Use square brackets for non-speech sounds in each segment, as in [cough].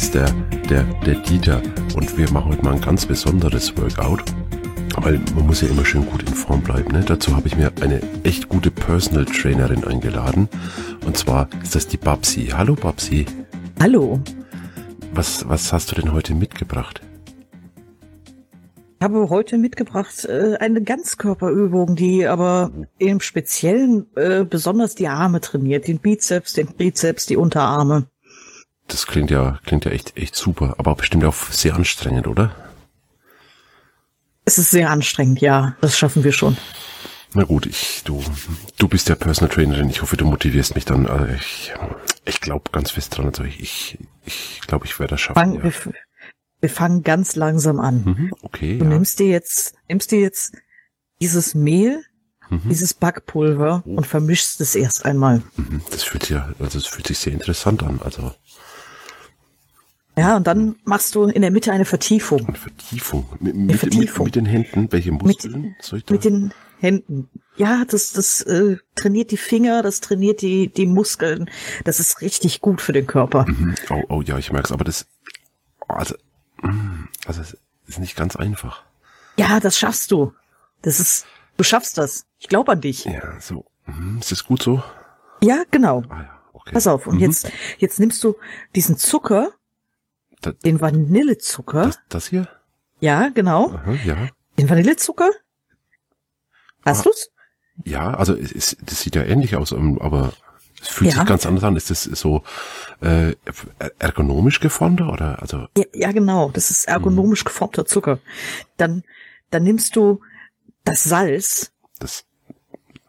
ist der, der, der Dieter und wir machen heute mal ein ganz besonderes Workout. Weil man muss ja immer schön gut in Form bleiben. Ne? Dazu habe ich mir eine echt gute Personal Trainerin eingeladen. Und zwar ist das die Babsi. Hallo Babsi. Hallo. Was, was hast du denn heute mitgebracht? Ich habe heute mitgebracht äh, eine Ganzkörperübung, die aber im Speziellen äh, besonders die Arme trainiert, den Bizeps, den Trizeps, die Unterarme. Das klingt ja, klingt ja echt, echt super, aber bestimmt auch sehr anstrengend, oder? Es ist sehr anstrengend, ja. Das schaffen wir schon. Na gut, ich, du, du bist ja Personal Trainerin. Ich hoffe, du motivierst mich dann. Also ich, ich glaube ganz fest dran. Also ich, ich, glaube, ich werde das schaffen. Fang, ja. wir, wir fangen ganz langsam an. Mhm, okay. Du ja. nimmst dir jetzt, nimmst dir jetzt dieses Mehl, Mhm. dieses Backpulver und vermischst es erst einmal. Mhm, Das fühlt sich ja, also das fühlt sich sehr interessant an. Also Ja, und dann machst du in der Mitte eine Vertiefung. eine Vertiefung. Mit, mit, Vertiefung. Mit, mit den Händen. Welche Mit, Muskeln soll ich da? mit den Händen. Ja, das, das äh, trainiert die Finger, das trainiert die, die Muskeln. Das ist richtig gut für den Körper. Mhm. Oh, oh ja, ich merk's. Aber das, also, mm, also es ist nicht ganz einfach. Ja, das schaffst du. Das ist, du schaffst das. Ich glaube an dich. Ja, so. Mhm. Ist das gut so? Ja, genau. Ah ja, okay. Pass auf. Und Mhm. jetzt, jetzt nimmst du diesen Zucker, Das, den Vanillezucker. das, das hier? Ja, genau. Aha, ja. Den Vanillezucker. Hast Ah. du's? Ja, also es, es, das sieht ja ähnlich aus, aber es fühlt Ja. sich ganz anders an. Ist das so äh, ergonomisch geformter oder also Ja, ja, genau. Das ist ergonomisch geformter Zucker. Dann, dann nimmst du das Salz. das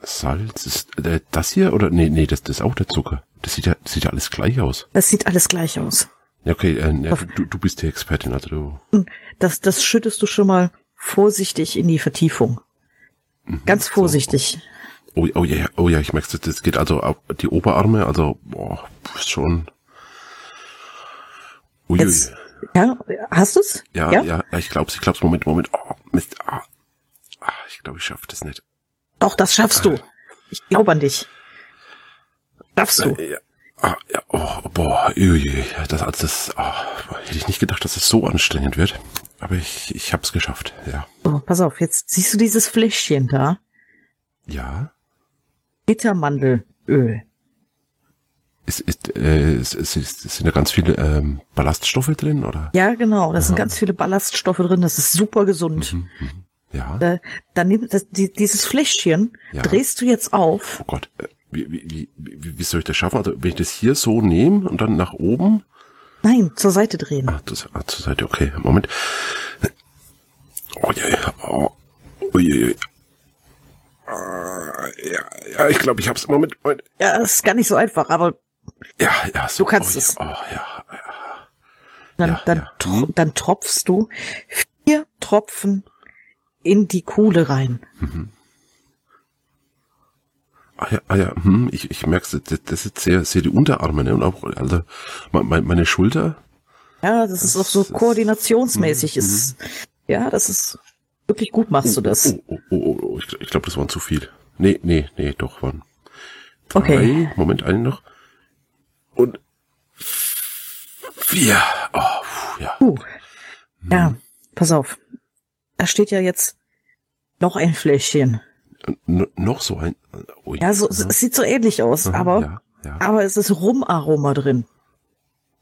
Salz ist äh, das hier oder nee nee das, das ist auch der Zucker. Das sieht ja das sieht ja alles gleich aus. Das sieht alles gleich aus. Ja okay, äh, ja, du, du bist die Expertin, also du. Und Das, das schüttest du schon mal vorsichtig in die Vertiefung. Ganz vorsichtig. Oh, oh ja, oh ja, ich merke, das, das geht also auf die Oberarme, also boah, schon. Uiui. Jetzt, ja, hast du's? Ja, ja, ja, ich glaub's, ich glaub's. Moment, Moment. Oh, Mist. Ah, ah, ich glaube, ich schaff das nicht. Doch, das schaffst du. Ich glaube an dich. Schaffst du. Ja, ah, ja, oh, boah, ui, das, das, ah, hätte ich nicht gedacht, dass es so anstrengend wird. Aber ich, ich hab's geschafft, ja. So, pass auf, jetzt siehst du dieses Fläschchen da? Ja? Bittermandelöl. Ist, ist, äh, ist, ist, ist, sind da ganz viele ähm, Ballaststoffe drin, oder? Ja, genau. Da sind ganz viele Ballaststoffe drin. Das ist super gesund. Ja. Da, dann nimm das, die, dieses Fläschchen, Ja. drehst du jetzt auf. Oh Gott, äh, wie, wie, wie, wie, soll ich das schaffen? Also wenn ich das hier so nehme und dann nach oben, Nein, zur Seite drehen. ah, das, ah, zur Seite, okay, Moment. Oh ja, ja, oh, uiuiui. Ah, ja, ja, ich glaube, ich hab's. Moment, Moment. Ja, ist gar nicht so einfach, aber Ja, ja, so. Du kannst oh, es. Ja, oh, ja, ja. dann, Ja, dann, ja. tro dann tropfst du vier Tropfen in die Kuhle rein. Ah ja, ah ja, hm, ich, ich merk's, das, das ist sehr, sehr die Unterarme, ne? Und auch, also, meine, meine Schulter, Ja, das ist auch so Das ist- koordinationsmäßig. Ist, ja, das ist wirklich gut machst du das. Oh, oh, oh, oh, oh ich, ich glaube, das waren zu viel. Nee, nee, nee, doch, waren drei. Okay. Moment, einen noch. Und vier. Oh, puh, ja. Uh. Ja, pass auf. Da steht ja jetzt noch ein Fläschchen. Noch so ein. Oh, Ja, so, es sieht so ähnlich aus, Aha, aber, Ja, ja. aber es ist Rumaroma drin.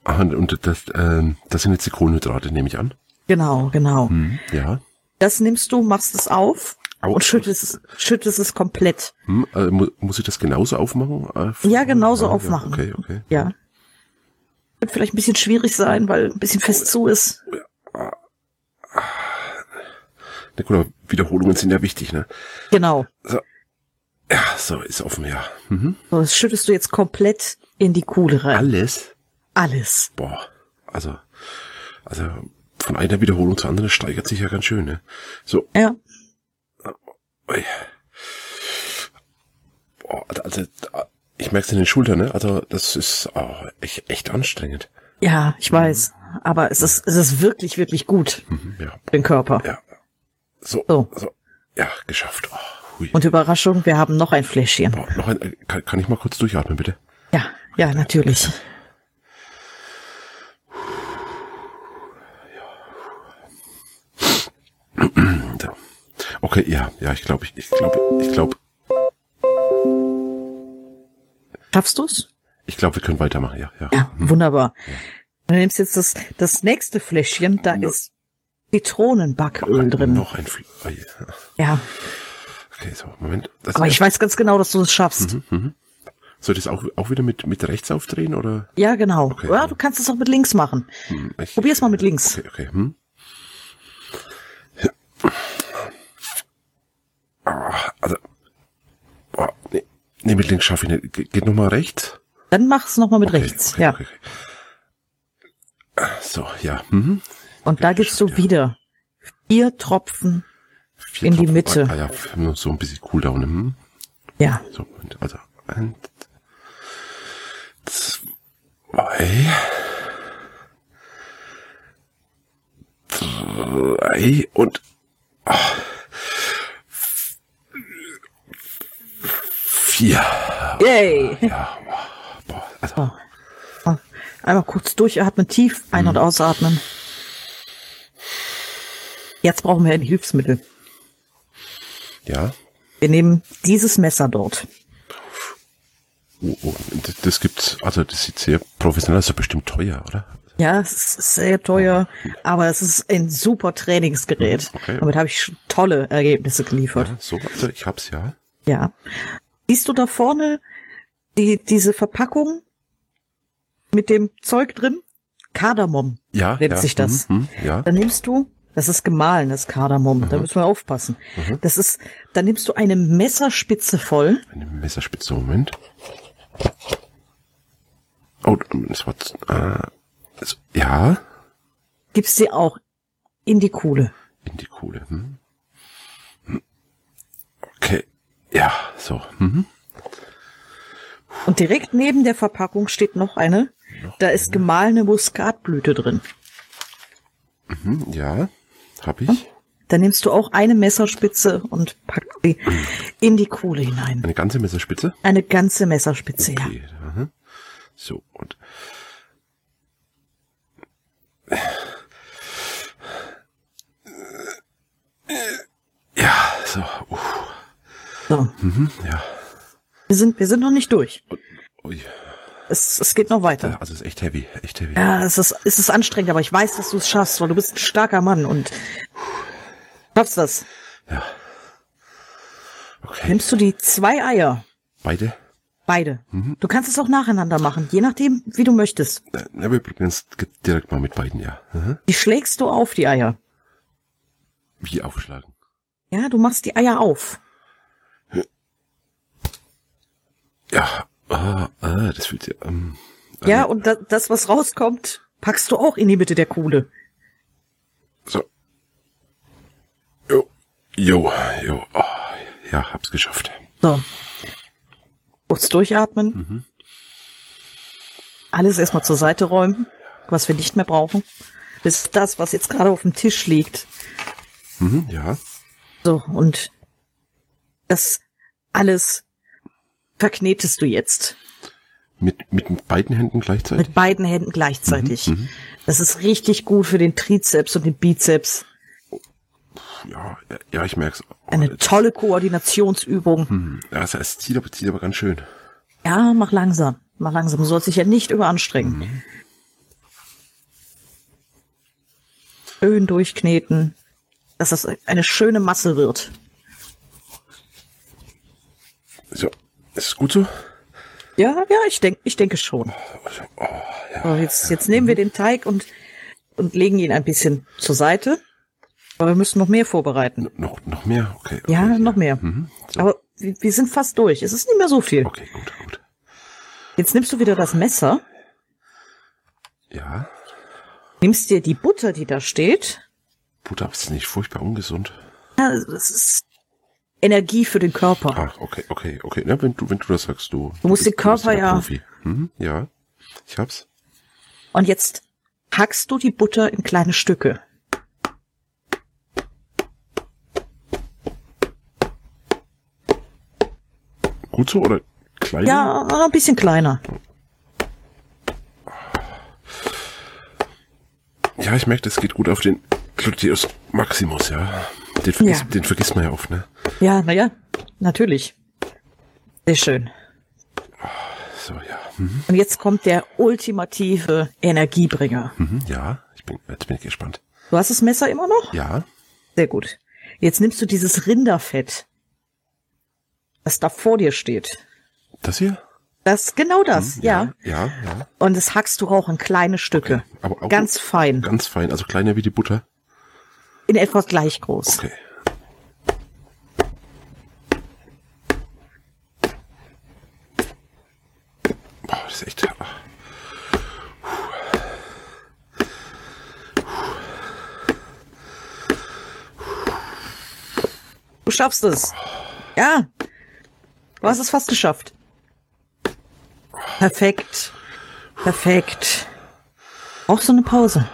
Ah, und das, ähm, das sind jetzt die Kohlenhydrate, nehme ich an. Genau, genau. Hm, ja. Das nimmst du, machst es auf Au- und schüttest es, schüttest es komplett. Hm, äh, mu muss ich das genauso aufmachen? Ja, genauso ah, aufmachen. Ja, okay, okay. Ja. Wird vielleicht ein bisschen schwierig sein, weil ein bisschen fest zu ist. Na gut, aber Wiederholungen sind ja wichtig, ne? Genau. Ja, so, ist offen, ja. Mhm. So, das schüttest du jetzt komplett in die Kuhle rein. Alles? Alles. Boah, also, also von einer Wiederholung zur anderen steigert sich ja ganz schön, ne? So, Ja. ui. Boah, also, ich merk's in den Schultern, ne? Also, das ist oh, echt, echt anstrengend. Ja, ich weiß. Aber es ist, es ist wirklich, wirklich gut Mhm, ja, den Körper. ja. So, So. so, ja, geschafft. Oh. Und Überraschung, wir haben noch ein Fläschchen. Boah, noch ein, äh, kann, kann ich mal kurz durchatmen, bitte? Ja, ja, natürlich. Okay, ja, ja, ich glaube, ich, ich glaube, ich glaube, Schaffst du's? ich glaube, wir können weitermachen, ja, ja. Ja, wunderbar. Du nimmst jetzt das, das nächste Fläschchen, da ist Zitronenbacköl drin. Noch ein Fl oh, je. Ja, Okay, so, Moment. Das aber ich weiß ganz genau, dass du es schaffst. soll ich das auch, auch wieder mit, mit rechts aufdrehen oder? Ja, genau. Okay. Ja, du kannst es auch mit links machen. Hm, ich, Probier's mal mit links. Okay, okay. Hm? Ah, also, boah, nee, nee, mit links schaffe ich nicht. Ge geht nochmal rechts? Dann mach's noch mal mit Okay, rechts. okay, ja. So, ja. Mhm. Und da gibst du wieder vier Tropfen. Vier In die Tropfen. Mitte. Ah, ja, so ein bisschen Cooldown. Hm? Ja, So, also, eins, zwei, drei und ah, vier. yay. Ja, boah, also, So. Oh. Einmal kurz durchatmen, tief ein- und ausatmen. Jetzt brauchen wir ein Hilfsmittel. ja. Wir nehmen dieses Messer dort. Oh, oh, das, das gibt's, also das sieht sehr professionell, ist ja bestimmt teuer, oder? Ja, es ist sehr teuer, aber es ist ein super Trainingsgerät. Okay. Damit habe ich tolle Ergebnisse geliefert. Ja, so, also ich hab's ja. Ja. Siehst du da vorne die, diese Verpackung mit dem Zeug drin? Kardamom Ja, nennt ja, sich das. mhm, mhm, ja. Dann nimmst du, das ist gemahlenes Kardamom, da müssen wir aufpassen. Das ist, dann nimmst du eine Messerspitze voll. Eine Messerspitze, Moment. Oh, das war, äh, also, ja, gibst sie auch in die Kuhle. in die Kohle. Hm. Okay, ja, so. Mhm. Und direkt neben der Verpackung steht noch eine. Da ist gemahlene Muskatblüte drin. Hm, ja, hab ich. Da nimmst du auch eine Messerspitze und packst sie in die Kuhle hinein. Eine ganze Messerspitze. Eine ganze Messerspitze, ja. Okay, aha. So, und. Ja, so, uff, So. mhm, ja. Wir sind, wir sind noch nicht durch. Ui. Es, es geht noch weiter. Also es ist echt heavy, echt heavy. Ja, es ist, es ist anstrengend, aber ich weiß, dass du es schaffst, weil du bist ein starker Mann und schaffst das. Okay, Nimmst du die zwei Eier, beide. beide. Du kannst es auch nacheinander machen, je nachdem, wie du möchtest. Äh, Na, wir probieren es direkt mal mit beiden, ja. Aha. Die schlägst du auf, die Eier. Wie aufschlagen. Ja, du machst die Eier auf. Ja, ah, ah, das fühlt sich, ähm, Ja, und da, das, was rauskommt, packst du auch in die Mitte der Kuhle. so. Jo, jo, jo, oh, ja, hab's geschafft. So. Kurz durchatmen. Alles erstmal zur Seite räumen, was wir nicht mehr brauchen. Bis das, was jetzt gerade auf dem Tisch liegt. Mhm, ja, So, und das alles verknetest du jetzt. mit, mit beiden Händen gleichzeitig. Mit beiden Händen gleichzeitig. Das ist richtig gut für den Trizeps und den Bizeps. Ja, ja, ich merk's. Eine das- tolle Koordinationsübung. Hm, ja, es, es zieht aber, zieht aber ganz schön. Ja, mach langsam. Mach langsam. Du sollst dich ja nicht überanstrengen. Schön durchkneten, dass das eine schöne Masse wird. So, ist es gut so? Ja, ja, ich denke, ich denke schon. Oh, ja. So, jetzt, jetzt nehmen wir den Teig und, und legen ihn ein bisschen zur Seite. Aber wir müssen noch mehr vorbereiten. Noch, noch mehr? Okay. okay Ja, noch mehr. Mhm, so. Aber wir, wir sind fast durch. Es ist nicht mehr so viel. Okay, gut, gut. Jetzt nimmst du wieder das Messer, Ja, nimmst dir die Butter, die da steht. Butter ist nicht furchtbar ungesund. Ja, das ist Energie für den Körper. Ah, okay, okay, okay. Na, wenn du, wenn du das sagst, du. Du musst den Körper ja-. Mhm, ja, ich hab's. Und jetzt hackst du die Butter in kleine Stücke. gut so oder kleiner? Ja, ein bisschen kleiner. Ja, ich merke, das geht gut auf den Gluteus Maximus, ja. Den, vergiss, Ja. den vergisst man ja oft, ne? Ja, naja, natürlich. Sehr schön. So, ja. Mhm. Und jetzt kommt der ultimative Energiebringer. Mhm, ja, ich bin, jetzt bin ich gespannt. Du hast das Messer immer noch? Ja, Sehr gut. Jetzt nimmst du dieses Rinderfett, das da vor dir steht. das hier? Das, genau das, ja. Ja, ja. Und das hackst du auch in kleine Stücke. Aber auch Ganz fein. Ganz fein, also kleiner wie die Butter. In etwa gleich groß. Okay. Boah, das ist echt. ah. Du schaffst es. Ja. Du hast es fast geschafft. Perfekt. Perfekt. Brauchst du eine Pause?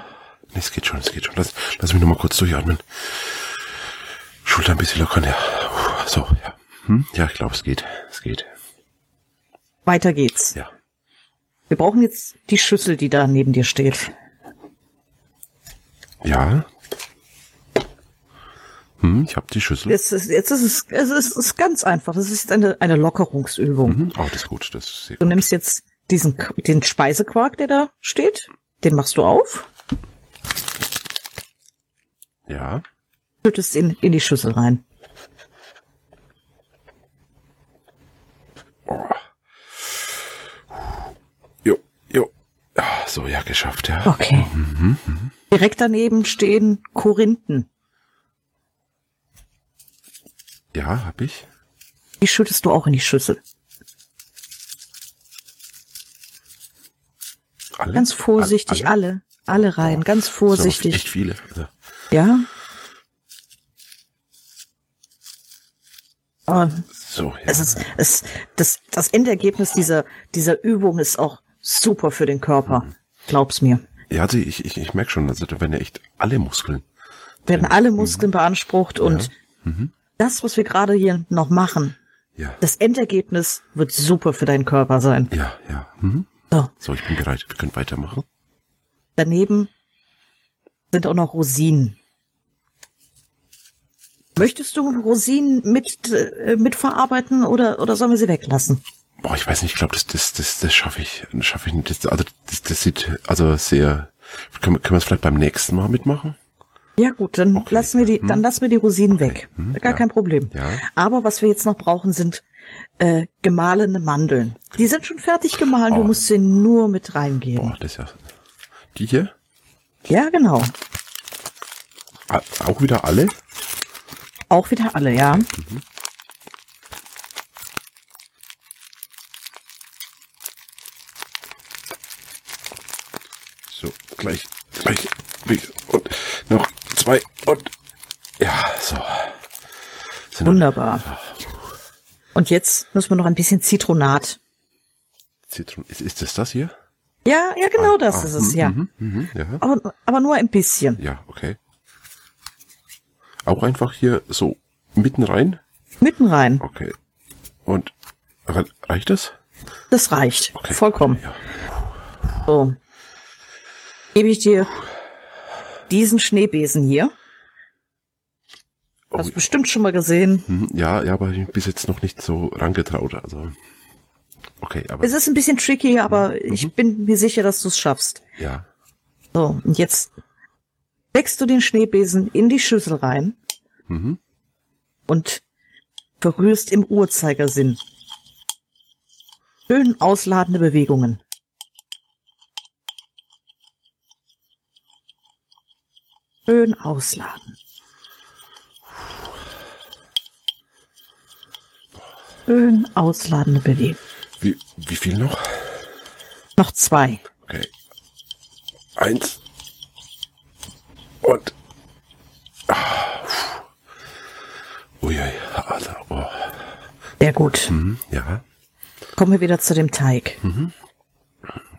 Nee, es geht schon, es geht schon. Lass, lass mich noch mal kurz durchatmen. Schulter ein bisschen lockern, ja. So, ja. Hm? Ja, ich glaube, es geht. Es geht. Weiter geht's. Ja. Wir brauchen jetzt die Schüssel, die da neben dir steht. Ja. Hm, ich habe die Schüssel. Jetzt ist, jetzt ist es, es ist, ist ganz einfach. Es ist eine, eine Lockerungsübung. Hm, oh, das ist gut. Das ist sehr Du gut. nimmst jetzt diesen, den Speisequark, der da steht. Den machst du auf, Ja. schüttest ihn in die Schüssel rein. Jo, jo. Ah, so, ja, geschafft, ja. Okay. Direkt daneben stehen Korinthen. Ja, hab ich. Die schüttest du auch in die Schüssel. Alle? Ganz vorsichtig, Alle? alle, alle rein, ganz Das sind vorsichtig. echt viele. Also, Ja. Aber so, ja. es ist, es, das, das Endergebnis dieser, dieser Übung ist auch super für den Körper. Glaub's mir. Ja, also ich, ich, ich merke schon, also da werden ja echt alle Muskeln. Werden alle Muskeln beansprucht und das, was wir gerade hier noch machen, Ja. das Endergebnis wird super für deinen Körper sein. Ja, ja. Mhm. So, So, ich bin bereit. Wir können weitermachen. daneben sind auch noch Rosinen. Möchtest du Rosinen mit, äh, mitverarbeiten oder, oder sollen wir sie weglassen? Boah, ich weiß nicht, ich glaube, das, das, das, das schaffe ich. Das schaffe ich nicht. Das, also, das, das sieht also sehr. Können, können wir es vielleicht beim nächsten Mal mitmachen? Ja gut, dann Okay. lassen wir die, dann lassen wir die Rosinen weg. Hm, Gar ja. kein Problem. Ja. Aber was wir jetzt noch brauchen, sind äh, gemahlene Mandeln. Die sind schon fertig gemahlen, du Oh. musst sie nur mit reingeben. Boah, das ist ja. Die hier? Ja, genau. A- Auch wieder alle? Auch wieder alle, ja. So, gleich, gleich. Und noch zwei und. Ja, so. Sind Wunderbar. Und jetzt müssen wir noch ein bisschen Zitronat. Zitron. Ist, ist das das hier? Ja, ja, genau das Ah, ist es, mhm, ja. Mhm, mhm, ja. Aber, aber nur ein bisschen. Ja, okay. Auch einfach hier so mitten rein? Mitten rein. Okay. Und re- reicht das? Das reicht. Okay. Vollkommen. Ja. So. Gebe ich dir diesen Schneebesen hier. Oh, Hast du bestimmt schon mal gesehen. mhm, ja, ja, aber ich bin bis jetzt noch nicht so rangetraut. Also. Okay, aber Es ist ein bisschen tricky, aber ich bin mir sicher, dass du es schaffst. ja. So, und jetzt steckst du den Schneebesen in die Schüssel rein Mhm. und berührst im Uhrzeigersinn. Schön ausladende Bewegungen. Schön ausladen. Schön ausladende Bewegung. Wie, wie viel noch? Noch zwei. Okay. Eins. Und. Ah. Uiui, Alter. Oh. Sehr gut. Mhm, ja. Kommen wir wieder zu dem Teig.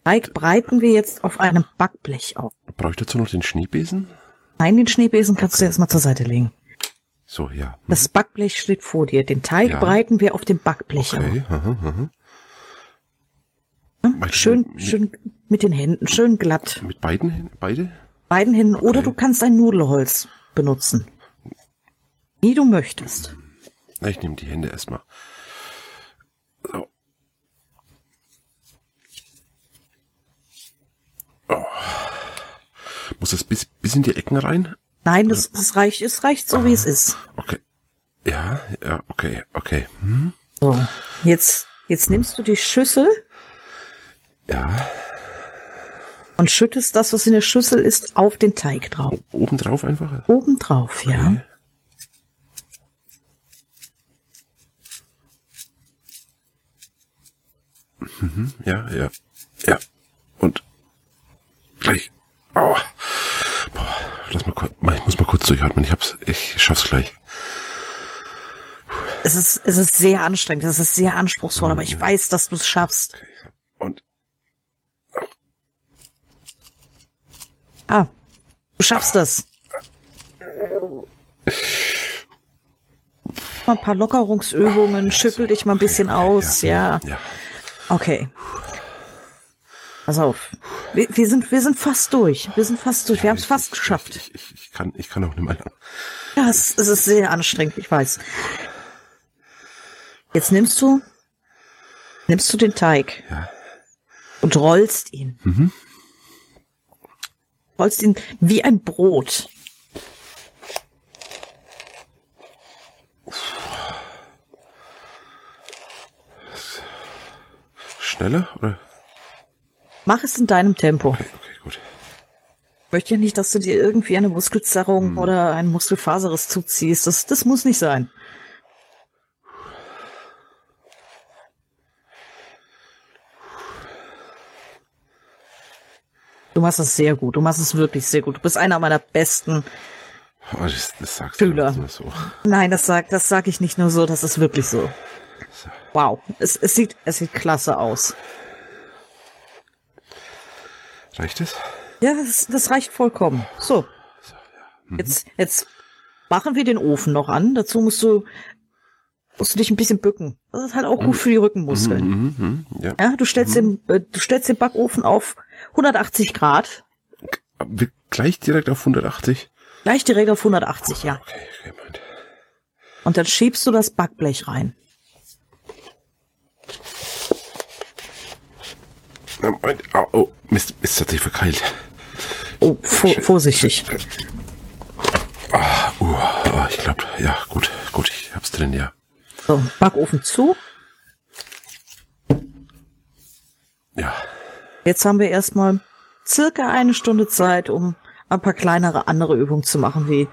Teig breiten wir jetzt auf einem Backblech auf. Brauche ich dazu noch den Schneebesen? Nein, den Schneebesen kannst du erstmal zur Seite legen. So, ja. Das Backblech steht vor dir. Den Teig Ja. breiten wir auf dem Backblech Okay. aha, aha. auf. Meinst du Schön, mit, schön mit den Händen, schön glatt. Mit beiden Händen? Beide? Beiden Händen. Oder Okay. du kannst ein Nudelholz benutzen. Wie du möchtest. Na, ich nehme die Hände erstmal. So. Oh. Muss das bis, bis in die Ecken rein? Nein, das, das reicht, es reicht so, wie es ist. Okay. Ja, ja, okay, okay. Hm? So. Jetzt, jetzt nimmst du die Schüssel Ja, und schüttest das, was in der Schüssel ist, auf den Teig drauf. obendrauf einfach. Oben drauf, ja. Okay. Mhm, ja, ja, ja. Und gleich. Aua. Boah, lass mal kurz. Ich muss mal kurz durchatmen. Ich hab's. Ich schaff's gleich. Es ist, es ist sehr anstrengend, es ist sehr anspruchsvoll, aber ich weiß, dass du es schaffst. Okay. Und Ah, du schaffst das. Mal ein paar Lockerungsübungen, schüttel dich mal ein bisschen aus, ja. ja. Okay. Pass auf. Wir, wir sind, wir sind fast durch. Wir sind fast durch. Wir haben es fast geschafft. Ich, ich, ich kann, ich kann auch nicht mehr. Ja, es, es ist sehr anstrengend, ich weiß. Jetzt nimmst du, nimmst du den Teig Ja. und rollst ihn. Rollst ihn wie ein Brot. Schneller oder? Mach es in deinem Tempo. Okay, okay, gut. Ich möchte ja nicht, dass du dir irgendwie eine Muskelzerrung oder einen Muskelfaserriss zuziehst. Das, das muss nicht sein. Du machst es sehr gut. Du machst es wirklich sehr gut. Du bist einer meiner besten. Oh, das, das sagst Schüler. du so. Nein, das sag, das sag ich nicht nur so. Das ist wirklich so. so. Wow. Es, es sieht, es sieht klasse aus. Reicht es? Ja, das, das reicht vollkommen. So. Jetzt, jetzt machen wir den Ofen noch an. Dazu musst du, musst du dich ein bisschen bücken. Das ist halt auch gut für die Rückenmuskeln. Mhm, mhm, ja. Ja, du stellst den, äh, du stellst den Backofen auf 180 Grad. Gleich direkt auf 180. Gleich direkt auf 180, ja. Okay, okay. Und dann schiebst du das Backblech rein. Na, Moment. Oh, oh, Mist, ist tatsächlich verkeilt. Oh, vor, vorsichtig. Uh, oh, ich glaube, ja, gut, gut, ich hab's drin, ja. So, Backofen zu. Ja, Jetzt haben wir erstmal circa eine Stunde Zeit, um ein paar kleinere andere Übungen zu machen, wie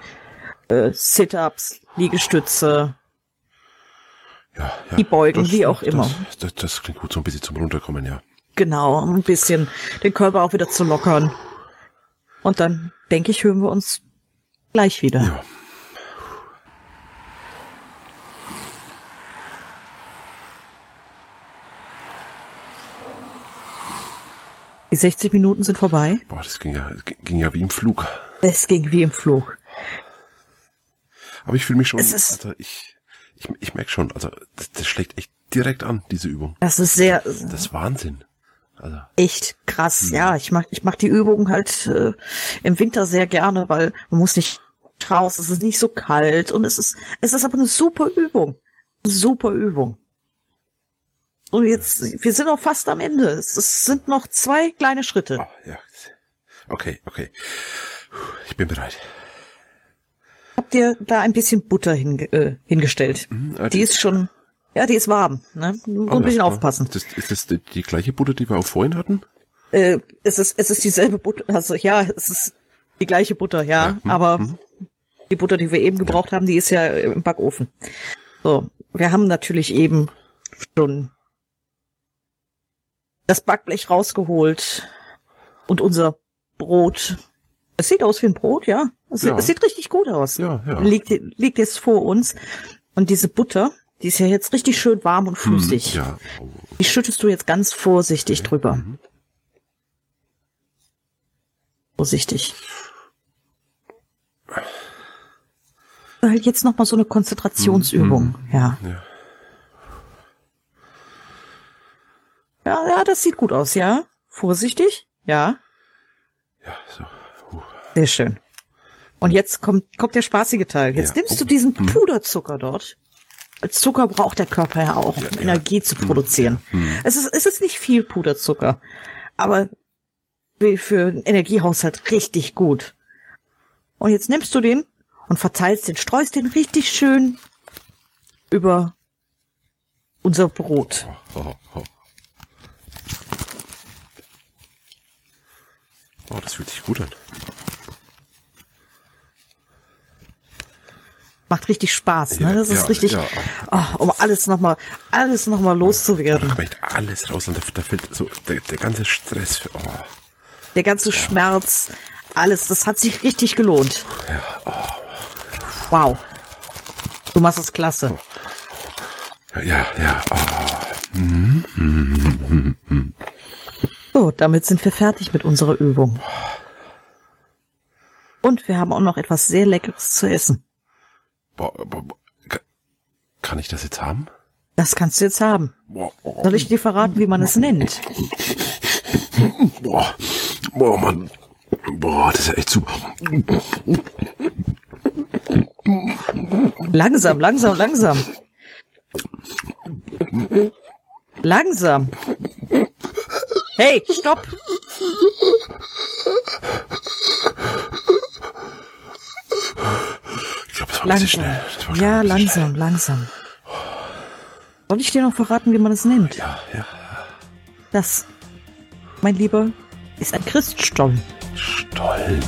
äh, Sit-ups, Liegestütze. ja, ja. Die Beugen, wie auch immer. Das, das, das klingt gut, so ein bisschen zum Runterkommen, ja. Genau, um ein bisschen den Körper auch wieder zu lockern. Und dann, denke ich, hören wir uns gleich wieder. Ja. Die 60 Minuten sind vorbei. Boah, das ging ja, ging ja wie im Flug. Es ging wie im Flug. Aber ich fühle mich schon, Es ist- also ich, ich, ich merke schon, also das, das schlägt echt direkt an, diese Übung. Das ist sehr, Das ist Wahnsinn. Also, echt krass. Ja, ich mach, ich mach die Übung halt äh, im Winter sehr gerne, weil man muss nicht raus, es ist nicht so kalt und es ist, es ist aber eine super Übung. Super Übung. Und jetzt, wir sind auch fast am Ende. Es, sind noch zwei kleine Schritte. oh, ja. Okay, okay. Ich bin bereit. Hab dir da ein bisschen Butter hinge äh, hingestellt. äh, Die ist schon, ja, die ist warm. Ne? Nur ein bisschen ja. aufpassen. Ist das, ist das die, die gleiche Butter, die wir auch vorhin hatten? Äh, es ist, es ist dieselbe Butter. Also ja, es ist die gleiche Butter, ja. Ja, hm, aber die Butter, die wir eben gebraucht haben, die ist ja im Backofen. So, wir haben natürlich eben schon das Backblech rausgeholt und unser Brot. Es sieht aus wie ein Brot, ja. Es, Ja. es sieht richtig gut aus. Ja, ja. Liegt, liegt jetzt vor uns. Und diese Butter, die ist ja jetzt richtig schön warm und flüssig. Ja. Oh, Die schüttest du jetzt ganz vorsichtig drüber. Vorsichtig. halt jetzt noch mal so eine Konzentrationsübung. Ja. Ja. ja, ja, das sieht gut aus, ja. Vorsichtig, ja. Ja, so. Uh. Sehr schön. Und jetzt kommt, kommt der spaßige Teil. Jetzt Ja. nimmst du diesen Puderzucker dort. Zucker braucht der Körper ja auch, um Ja, ja. Energie zu produzieren. Es, ist, es ist nicht viel Puderzucker, aber für den Energiehaushalt richtig gut. Und jetzt nimmst du den und verteilst den, streust den richtig schön über unser Brot. Oh, oh. oh, das fühlt sich gut an. Macht richtig Spaß, ne? Ja, Das ist ja, richtig, ja. oh, um alles nochmal, alles nochmal loszuwerden. Da kommt alles raus und da, da fällt so der, der ganze Stress. Für, oh. Der ganze Schmerz, alles, das hat sich richtig gelohnt. Wow. Du machst es klasse. Ja, ja. Oh. So, damit sind wir fertig mit unserer Übung. Und wir haben auch noch etwas sehr Leckeres zu essen. Boah, boah, boah. Ka- Kann ich das jetzt haben? Das kannst du jetzt haben. Boah, boah, Soll ich dir verraten, wie man es nennt? [laughs] boah, boah, Mann. Boah, das ist ja echt super. Langsam, langsam, langsam. Langsam. Hey, stopp. War Langsam. schnell. Das war schon Ja, ein bisschen langsam, langsam. Soll ich dir noch verraten, wie man es nennt? schnell. Ja, ja. Das, mein Lieber, ist ein Christstollen. Stollen.